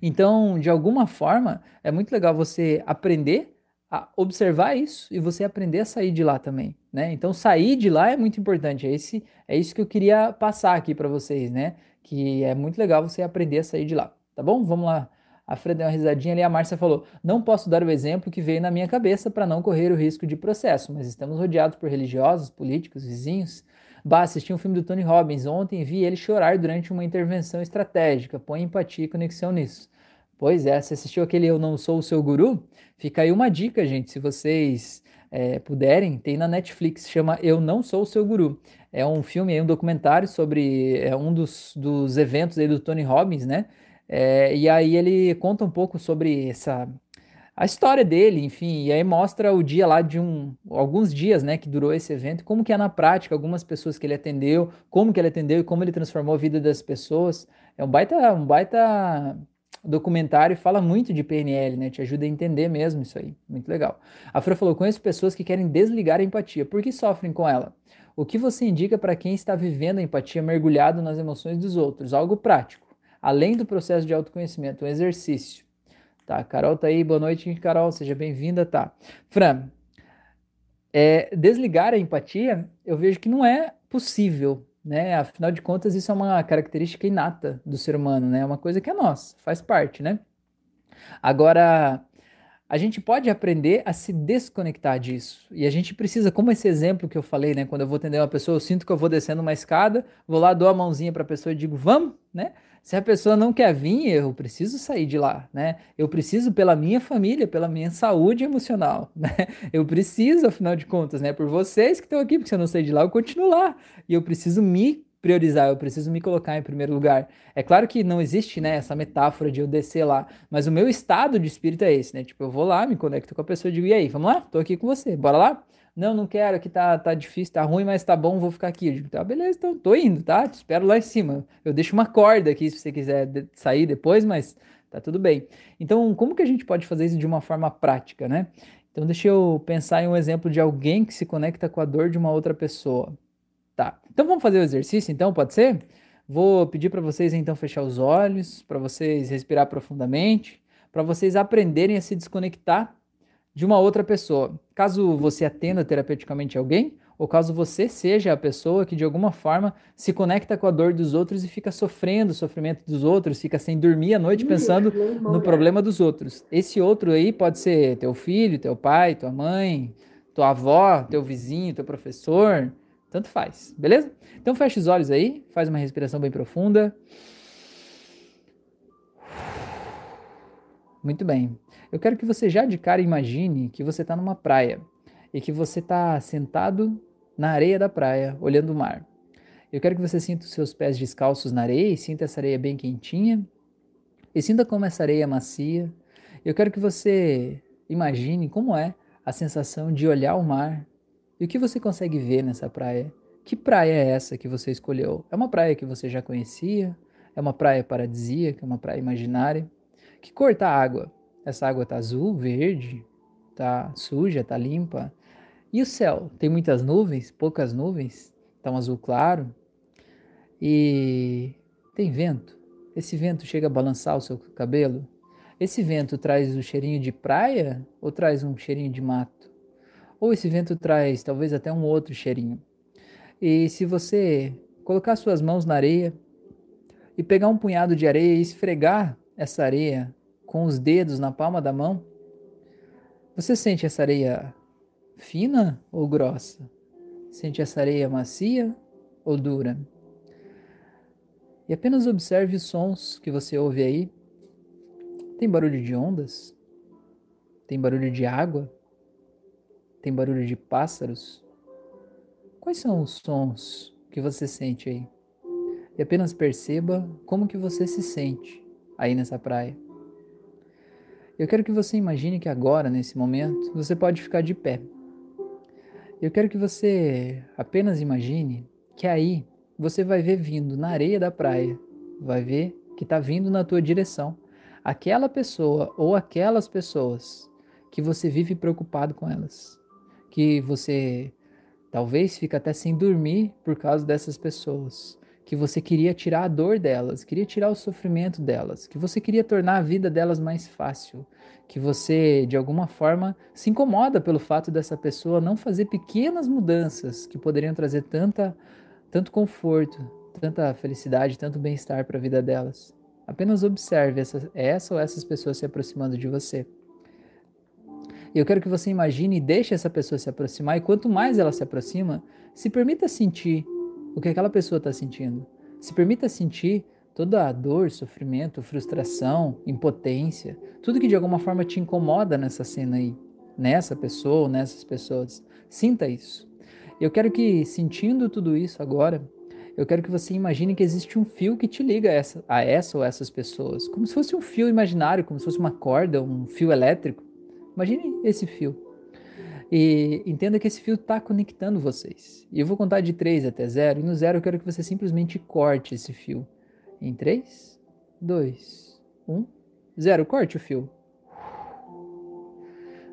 Então, de alguma forma, é muito legal você aprender a observar isso e você aprender a sair de lá também, né? Então, sair de lá é muito importante. É, esse, é isso que eu queria passar aqui para vocês, né? Que é muito legal você aprender a sair de lá, tá bom? Vamos lá a Fred deu uma risadinha ali, a Márcia falou: Não posso dar o exemplo que veio na minha cabeça para não correr o risco de processo, mas estamos rodeados por religiosos, políticos, vizinhos. Bah, assisti um filme do Tony Robbins ontem e vi ele chorar durante uma intervenção estratégica. Põe empatia e conexão nisso. Pois é, você assistiu aquele Eu Não Sou o Seu Guru? Fica aí uma dica, gente, se vocês é, puderem, tem na Netflix, chama Eu Não Sou o Seu Guru. É um filme, é um documentário sobre é, um dos, dos eventos aí do Tony Robbins, né? É, e aí ele conta um pouco sobre essa a história dele, enfim, e aí mostra o dia lá de um alguns dias, né, que durou esse evento, como que é na prática, algumas pessoas que ele atendeu, como que ele atendeu e como ele transformou a vida das pessoas. É um baita um baita documentário fala muito de PNL, né? Te ajuda a entender mesmo isso aí. Muito legal. A Fran falou: conheço pessoas que querem desligar a empatia. Por que sofrem com ela? O que você indica para quem está vivendo a empatia mergulhado nas emoções dos outros? Algo prático além do processo de autoconhecimento, um exercício. Tá, Carol tá aí, boa noite, Carol, seja bem-vinda, tá. Fran, é, desligar a empatia, eu vejo que não é possível, né? Afinal de contas, isso é uma característica inata do ser humano, né? É uma coisa que é nossa, faz parte, né? Agora, a gente pode aprender a se desconectar disso. E a gente precisa, como esse exemplo que eu falei, né? Quando eu vou atender uma pessoa, eu sinto que eu vou descendo uma escada, vou lá, dou a mãozinha para a pessoa e digo, vamos, né? Se a pessoa não quer vir, eu preciso sair de lá, né? Eu preciso pela minha família, pela minha saúde emocional, né? Eu preciso, afinal de contas, né? Por vocês que estão aqui, porque se eu não sair de lá, eu continuo lá. E eu preciso me priorizar, eu preciso me colocar em primeiro lugar. É claro que não existe, né, essa metáfora de eu descer lá, mas o meu estado de espírito é esse, né? Tipo, eu vou lá, me conecto com a pessoa e digo, e aí, vamos lá? Tô aqui com você, bora lá? Não, não quero, aqui tá, tá difícil, tá ruim, mas tá bom, vou ficar aqui. Eu digo, tá, beleza, então tô indo, tá? Te espero lá em cima. Eu deixo uma corda aqui se você quiser sair depois, mas tá tudo bem. Então, como que a gente pode fazer isso de uma forma prática, né? Então, deixa eu pensar em um exemplo de alguém que se conecta com a dor de uma outra pessoa. Tá. Então, vamos fazer o exercício, então, pode ser? Vou pedir para vocês, então, fechar os olhos, para vocês respirar profundamente, para vocês aprenderem a se desconectar de uma outra pessoa. Caso você atenda terapeuticamente alguém, ou caso você seja a pessoa que de alguma forma se conecta com a dor dos outros e fica sofrendo o sofrimento dos outros, fica sem dormir à noite pensando no problema dos outros. Esse outro aí pode ser teu filho, teu pai, tua mãe, tua avó, teu vizinho, teu professor, tanto faz, beleza? Então fecha os olhos aí, faz uma respiração bem profunda. Muito bem. Eu quero que você já de cara imagine que você está numa praia e que você está sentado na areia da praia, olhando o mar. Eu quero que você sinta os seus pés descalços na areia e sinta essa areia bem quentinha. E sinta como essa areia é macia. Eu quero que você imagine como é a sensação de olhar o mar e o que você consegue ver nessa praia. Que praia é essa que você escolheu? É uma praia que você já conhecia? É uma praia paradisíaca? É uma praia imaginária? Que cor está a água? Essa água tá azul, verde, tá suja, tá limpa. E o céu? Tem muitas nuvens, poucas nuvens, tá um azul claro. E tem vento. Esse vento chega a balançar o seu cabelo. esse vento traz o cheirinho de praia ou traz um cheirinho de mato? Ou esse vento traz talvez até um outro cheirinho? E se você colocar suas mãos na areia e pegar um punhado de areia e esfregar essa areia com os dedos na palma da mão, você sente essa areia fina ou grossa? Sente essa areia macia ou dura? E apenas observe os sons que você ouve aí. Tem barulho de ondas? Tem barulho de água? Tem barulho de pássaros? Quais são os sons que você sente aí? E apenas perceba como que você se sente aí nessa praia. Eu quero que você imagine que agora, nesse momento, você pode ficar de pé. Eu quero que você apenas imagine que aí você vai ver vindo na areia da praia, vai ver que está vindo na tua direção aquela pessoa ou aquelas pessoas que você vive preocupado com elas, que você talvez fica até sem dormir por causa dessas pessoas, que você queria tirar a dor delas, queria tirar o sofrimento delas, que você queria tornar a vida delas mais fácil, que você de alguma forma se incomoda pelo fato dessa pessoa não fazer pequenas mudanças que poderiam trazer tanta tanto conforto, tanta felicidade, tanto bem-estar para a vida delas. Apenas observe essa, essa ou essas pessoas se aproximando de você. E eu quero que você imagine e deixe essa pessoa se aproximar, e quanto mais ela se aproxima, se permita sentir o que aquela pessoa está sentindo. Se permita sentir toda a dor, sofrimento, frustração, impotência, tudo que de alguma forma te incomoda nessa cena aí, nessa pessoa ou nessas pessoas. Sinta isso. Eu quero que, sentindo tudo isso agora, eu quero que você imagine que existe um fio que te liga a essa, a essa ou essas pessoas, como se fosse um fio imaginário, como se fosse uma corda, um fio elétrico. Imagine esse fio. E entenda que esse fio está conectando vocês. E eu vou contar de 3 até 0, e no 0 eu quero que você simplesmente corte esse fio. Em 3, 2, 1, 0. Corte o fio.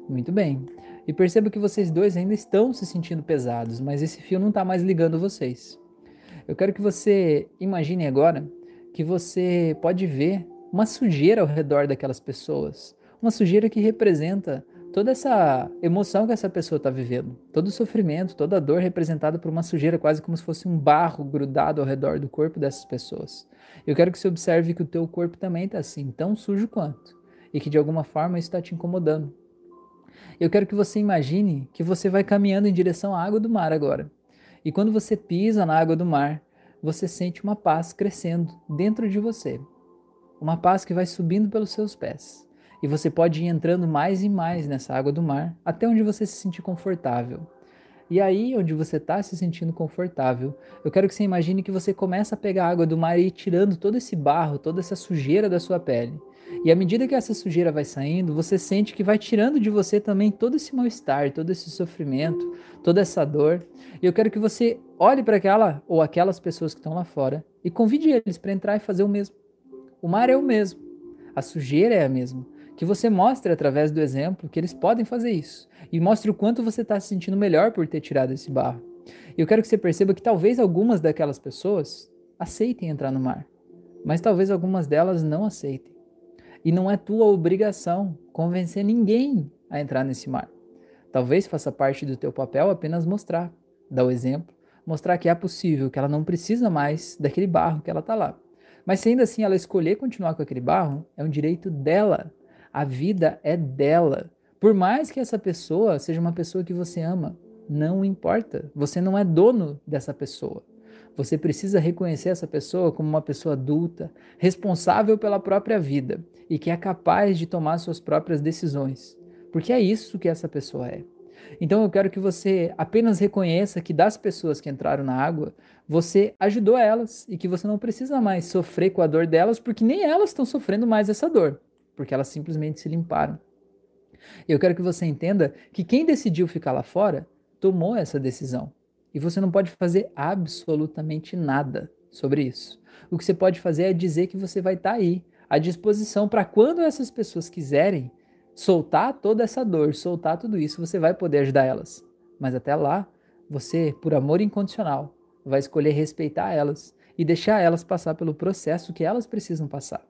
Muito bem. E perceba que vocês dois ainda estão se sentindo pesados, mas esse fio não está mais ligando vocês. Eu quero que você imagine agora que você pode ver uma sujeira ao redor daquelas pessoas. Uma sujeira que representa toda essa emoção que essa pessoa está vivendo, todo o sofrimento, toda a dor representada por uma sujeira, quase como se fosse um barro grudado ao redor do corpo dessas pessoas. Eu quero que você observe que o teu corpo também está assim, tão sujo quanto, e que de alguma forma isso está te incomodando. Eu quero que você imagine que você vai caminhando em direção à água do mar agora. E quando você pisa na água do mar, você sente uma paz crescendo dentro de você. Uma paz que vai subindo pelos seus pés. E você pode ir entrando mais e mais nessa água do mar até onde você se sentir confortável. E aí, onde você está se sentindo confortável, eu quero que você imagine que você começa a pegar a água do mar e ir tirando todo esse barro, toda essa sujeira da sua pele. E à medida que essa sujeira vai saindo, você sente que vai tirando de você também todo esse mal-estar, todo esse sofrimento, toda essa dor. E eu quero que você olhe para aquela ou aquelas pessoas que estão lá fora e convide eles para entrar e fazer o mesmo. O mar é o mesmo, a sujeira é a mesma. Que você mostre através do exemplo que eles podem fazer isso e mostre o quanto você está se sentindo melhor por ter tirado esse barro. Eu quero que você perceba que talvez algumas daquelas pessoas aceitem entrar no mar, mas talvez algumas delas não aceitem. E não é tua obrigação convencer ninguém a entrar nesse mar. Talvez faça parte do teu papel apenas mostrar, dar o exemplo, mostrar que é possível, que ela não precisa mais daquele barro que ela está lá. Mas se ainda assim ela escolher continuar com aquele barro, é um direito dela. A vida é dela. Por mais que essa pessoa seja uma pessoa que você ama, não importa. Você não é dono dessa pessoa. Você precisa reconhecer essa pessoa como uma pessoa adulta, responsável pela própria vida e que é capaz de tomar suas próprias decisões. Porque é isso que essa pessoa é. Então eu quero que você apenas reconheça que das pessoas que entraram na água, você ajudou elas e que você não precisa mais sofrer com a dor delas, porque nem elas estão sofrendo mais essa dor, porque elas simplesmente se limparam. Eu quero que você entenda que quem decidiu ficar lá fora tomou essa decisão. E você não pode fazer absolutamente nada sobre isso. O que você pode fazer é dizer que você vai estar tá aí, à disposição, para quando essas pessoas quiserem soltar toda essa dor, soltar tudo isso, você vai poder ajudar elas. Mas até lá, você, por amor incondicional, vai escolher respeitar elas e deixar elas passar pelo processo que elas precisam passar.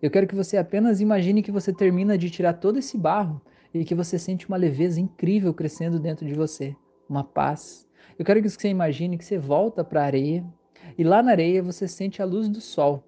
Eu quero que você apenas imagine que você termina de tirar todo esse barro e que você sente uma leveza incrível crescendo dentro de você, uma paz. Eu quero que você imagine que você volta para a areia e lá na areia você sente a luz do sol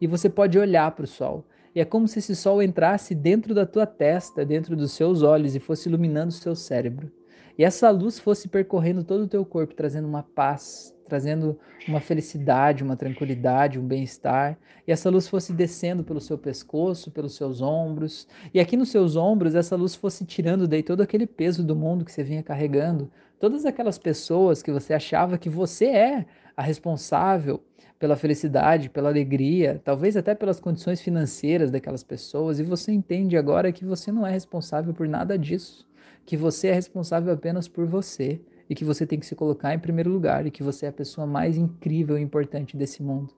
e você pode olhar para o sol. E é como se esse sol entrasse dentro da tua testa, dentro dos seus olhos e fosse iluminando o seu cérebro. E essa luz fosse percorrendo todo o teu corpo, trazendo uma paz, trazendo uma felicidade, uma tranquilidade, um bem-estar. E essa luz fosse descendo pelo seu pescoço, pelos seus ombros. E aqui nos seus ombros, essa luz fosse tirando daí todo aquele peso do mundo que você vinha carregando. Todas aquelas pessoas que você achava que você é a responsável pela felicidade, pela alegria, talvez até pelas condições financeiras daquelas pessoas, e você entende agora que você não é responsável por nada disso que você é responsável apenas por você e que você tem que se colocar em primeiro lugar e que você é a pessoa mais incrível e importante desse mundo.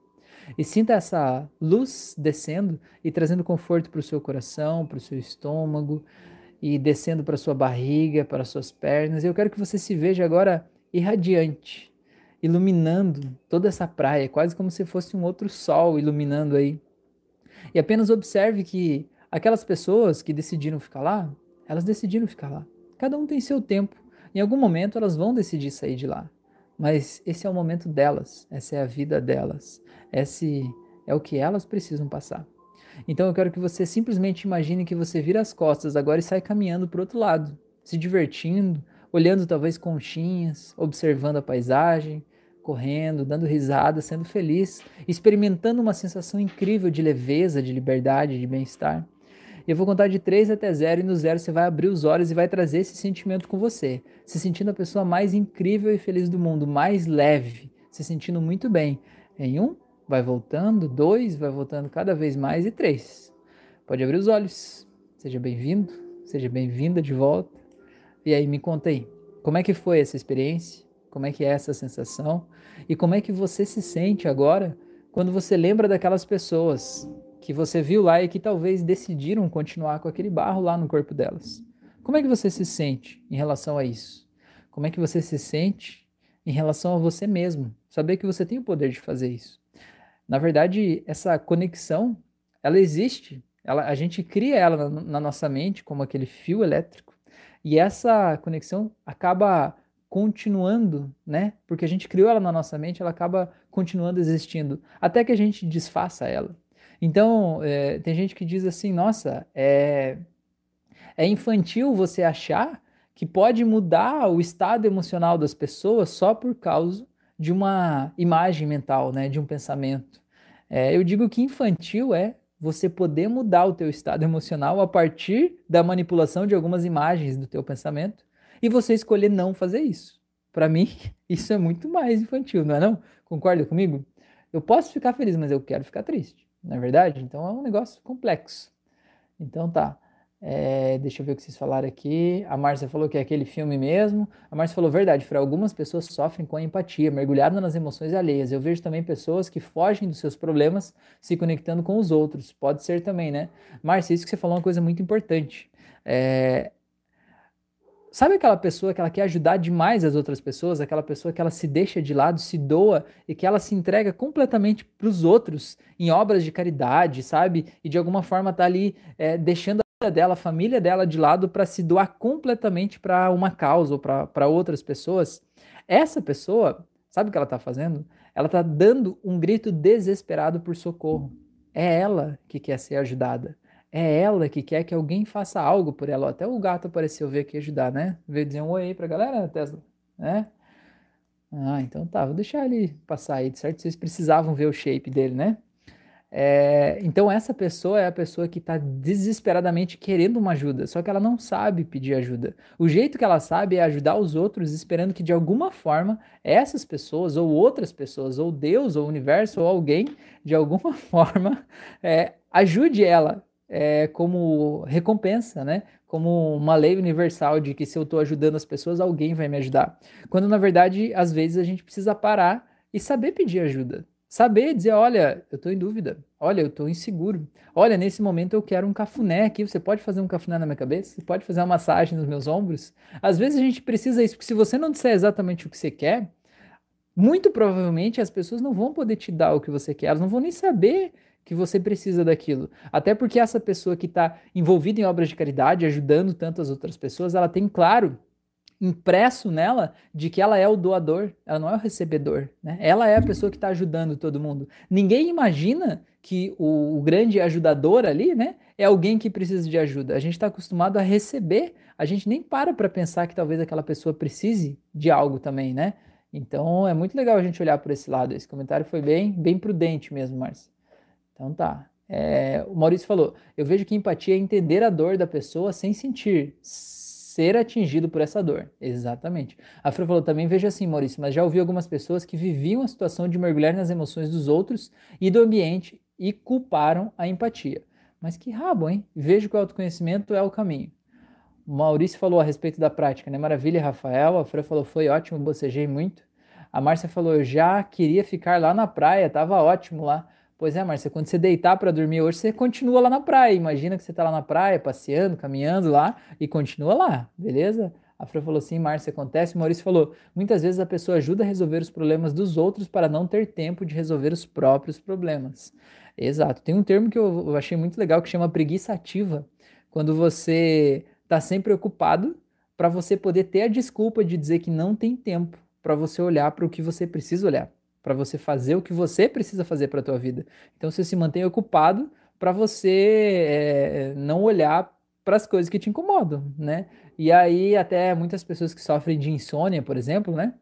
E sinta essa luz descendo e trazendo conforto para o seu coração, para o seu estômago e descendo para sua barriga, para as suas pernas. Eu quero que você se veja agora irradiante, iluminando toda essa praia, quase como se fosse um outro sol iluminando aí. E apenas observe que aquelas pessoas que decidiram ficar lá, elas decidiram ficar lá. Cada um tem seu tempo. Em algum momento elas vão decidir sair de lá. Mas esse é o momento delas, essa é a vida delas, esse é o que elas precisam passar. Então eu quero que você simplesmente imagine que você vira as costas agora e sai caminhando para o outro lado, se divertindo, olhando talvez conchinhas, observando a paisagem, correndo, dando risada, sendo feliz, experimentando uma sensação incrível de leveza, de liberdade, de bem-estar. Eu vou contar de 3 até 0 e no 0 você vai abrir os olhos e vai trazer esse sentimento com você, se sentindo a pessoa mais incrível e feliz do mundo, mais leve, se sentindo muito bem. Em 1, um, vai voltando, 2, vai voltando cada vez mais e 3. Pode abrir os olhos. Seja bem-vindo, seja bem-vinda de volta. E aí me conta aí, como é que foi essa experiência? Como é que é essa sensação? E como é que você se sente agora quando você lembra daquelas pessoas que você viu lá e que talvez decidiram continuar com aquele barro lá no corpo delas. Como é que você se sente em relação a isso? Como é que você se sente em relação a você mesmo? Saber que você tem o poder de fazer isso. Na verdade, essa conexão, ela existe. Ela, a gente cria ela na, na nossa mente como aquele fio elétrico. E essa conexão acaba continuando, né? Porque a gente criou ela na nossa mente, ela acaba continuando existindo até que a gente desfaça ela. Então, é, tem gente que diz assim: nossa, é, é infantil você achar que pode mudar o estado emocional das pessoas só por causa de uma imagem mental, né, de um pensamento. É, eu digo que infantil é você poder mudar o teu estado emocional a partir da manipulação de algumas imagens do teu pensamento e você escolher não fazer isso. Para mim, isso é muito mais infantil, não é não? Concorda comigo? Eu posso ficar feliz, mas eu quero ficar triste não é verdade? Então é um negócio complexo. Então tá. É, deixa eu ver o que vocês falaram aqui. A Márcia falou que é aquele filme mesmo. A Márcia falou verdade, Para algumas pessoas sofrem com a empatia, mergulhado nas emoções alheias. Eu vejo também pessoas que fogem dos seus problemas se conectando com os outros. Pode ser também, né? Márcia, isso que você falou é uma coisa muito importante. É, Sabe aquela pessoa que ela quer ajudar demais as outras pessoas, aquela pessoa que ela se deixa de lado, se doa e que ela se entrega completamente para os outros em obras de caridade, sabe? E de alguma forma tá ali é, deixando a dela, a família dela de lado para se doar completamente para uma causa ou para outras pessoas. Essa pessoa, sabe o que ela está fazendo? Ela está dando um grito desesperado por socorro. É ela que quer ser ajudada. É ela que quer que alguém faça algo por ela. Até o gato apareceu ver aqui ajudar, né? Veio dizer um oi aí pra galera, Tesla, né? Ah, então tá, vou deixar ele passar aí, certo? Vocês precisavam ver o shape dele, né? É, então essa pessoa é a pessoa que está desesperadamente querendo uma ajuda, só que ela não sabe pedir ajuda. O jeito que ela sabe é ajudar os outros, esperando que de alguma forma essas pessoas, ou outras pessoas, ou Deus, ou o universo, ou alguém, de alguma forma, é, ajude ela é, como recompensa, né? Como uma lei universal de que se eu estou ajudando as pessoas, alguém vai me ajudar. Quando na verdade, às vezes a gente precisa parar e saber pedir ajuda. Saber dizer, olha, eu estou em dúvida, olha, eu estou inseguro, olha, nesse momento eu quero um cafuné aqui, você pode fazer um cafuné na minha cabeça? Você pode fazer uma massagem nos meus ombros? Às vezes a gente precisa isso, porque se você não disser exatamente o que você quer, muito provavelmente as pessoas não vão poder te dar o que você quer, elas não vão nem saber que você precisa daquilo. Até porque essa pessoa que está envolvida em obras de caridade, ajudando tantas outras pessoas, ela tem claro impresso nela de que ela é o doador, ela não é o recebedor, né? Ela é a pessoa que está ajudando todo mundo. Ninguém imagina que o, o, grande ajudador ali, né, é alguém que precisa de ajuda. A gente está acostumado a receber, a gente nem para para pensar que talvez aquela pessoa precise de algo também, né? Então é muito legal a gente olhar por esse lado. Esse comentário foi bem, bem prudente mesmo, Márcio. Então tá. É, o Maurício falou: eu vejo que empatia é entender a dor da pessoa sem sentir ser atingido por essa dor. Exatamente. A Fran falou também, veja assim, Maurício, mas já ouvi algumas pessoas que viviam a situação de mergulhar nas emoções dos outros e do ambiente e culparam a empatia. Mas que rabo, hein? Vejo que o autoconhecimento é o caminho. O Maurício falou a respeito da prática, né? Maravilha, Rafael. A Fran falou, foi ótimo, bocejei muito. A Márcia falou, eu já queria ficar lá na praia, tava ótimo lá. Pois é, Márcia, quando você deitar para dormir hoje, você continua lá na praia. Imagina que você está lá na praia, passeando, caminhando lá e continua lá, beleza? A Fran falou assim, Márcia, acontece. O Maurício falou, muitas vezes a pessoa ajuda a resolver os problemas dos outros para não ter tempo de resolver os próprios problemas. Exato. Tem um termo que eu achei muito legal que chama preguiça ativa. Quando você está sempre ocupado para você poder ter a desculpa de dizer que não tem tempo para você olhar para o que você precisa olhar para você fazer o que você precisa fazer para a tua vida. Então você se mantém ocupado para você é, não olhar para as coisas que te incomodam, né? E aí até muitas pessoas que sofrem de insônia, por exemplo, né?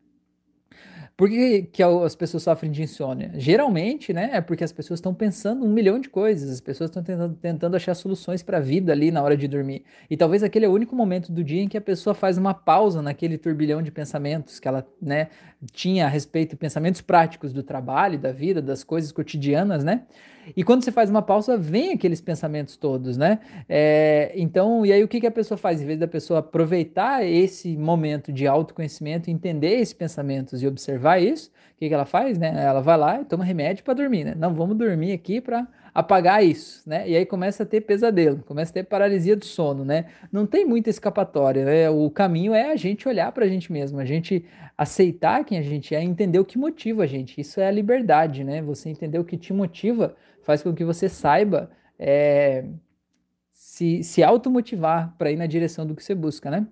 Por que, que as pessoas sofrem de insônia? Geralmente, né, é porque as pessoas estão pensando um milhão de coisas, as pessoas estão tentando, tentando achar soluções para a vida ali na hora de dormir. E talvez aquele é o único momento do dia em que a pessoa faz uma pausa naquele turbilhão de pensamentos que ela, né, tinha a respeito, pensamentos práticos do trabalho, da vida, das coisas cotidianas, né? E quando você faz uma pausa, vem aqueles pensamentos todos, né? É, então, e aí o que, que a pessoa faz? Em vez da pessoa aproveitar esse momento de autoconhecimento, entender esses pensamentos e observar isso, o que, que ela faz, né? Ela vai lá e toma remédio para dormir, né? Não, vamos dormir aqui para apagar isso, né? E aí começa a ter pesadelo, começa a ter paralisia do sono, né? Não tem muita escapatória, né? O caminho é a gente olhar para a gente mesmo, a gente aceitar quem a gente é, entender o que motiva a gente. Isso é a liberdade, né? Você entender o que te motiva faz com que você saiba é, se, se automotivar para ir na direção do que você busca, né?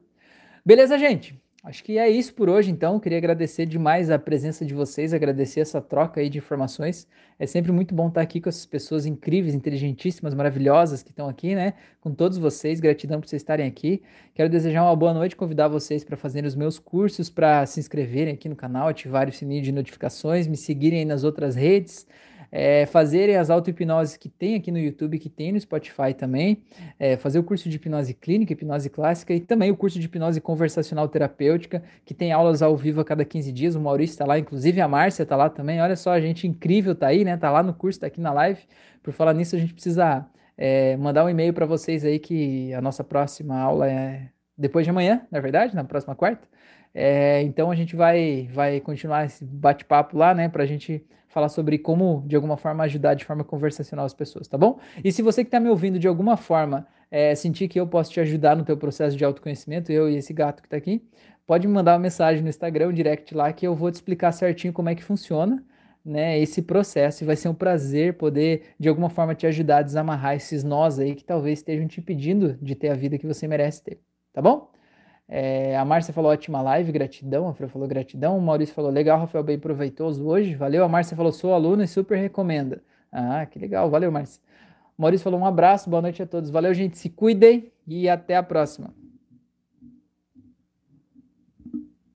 Beleza, gente? Acho que é isso por hoje, então. Queria agradecer demais a presença de vocês, agradecer essa troca aí de informações. É sempre muito bom estar aqui com essas pessoas incríveis, inteligentíssimas, maravilhosas que estão aqui, né? Com todos vocês. Gratidão por vocês estarem aqui. Quero desejar uma boa noite, convidar vocês para fazerem os meus cursos, para se inscreverem aqui no canal, ativarem o sininho de notificações, me seguirem aí nas outras redes é, fazerem as auto-hipnoses que tem aqui no YouTube, que tem no Spotify também, é, fazer o curso de hipnose clínica, hipnose clássica e também o curso de hipnose conversacional terapêutica, que tem aulas ao vivo a cada 15 dias. O Maurício está lá, inclusive a Márcia está lá também. Olha só, a gente incrível tá aí, né? Tá lá no curso, tá aqui na live. Por falar nisso, a gente precisa é, mandar um e-mail para vocês aí que a nossa próxima aula é depois de amanhã, na verdade, na próxima quarta. É, então a gente vai, vai continuar esse bate-papo lá, né, para a gente falar sobre como, de alguma forma, ajudar de forma conversacional as pessoas, tá bom? E se você que está me ouvindo de alguma forma é, sentir que eu posso te ajudar no teu processo de autoconhecimento, eu e esse gato que está aqui, pode me mandar uma mensagem no Instagram, um direct lá, que eu vou te explicar certinho como é que funciona, né, esse processo e vai ser um prazer poder, de alguma forma, te ajudar a desamarrar esses nós aí que talvez estejam te impedindo de ter a vida que você merece ter, tá bom? É, a Márcia falou ótima live, gratidão. A Fran falou gratidão. O Maurício falou legal, Rafael, bem proveitoso hoje. Valeu. A Márcia falou sou aluno e super recomenda. Ah, que legal. Valeu, Márcia. O Maurício falou um abraço, boa noite a todos. Valeu, gente. Se cuidem e até a próxima.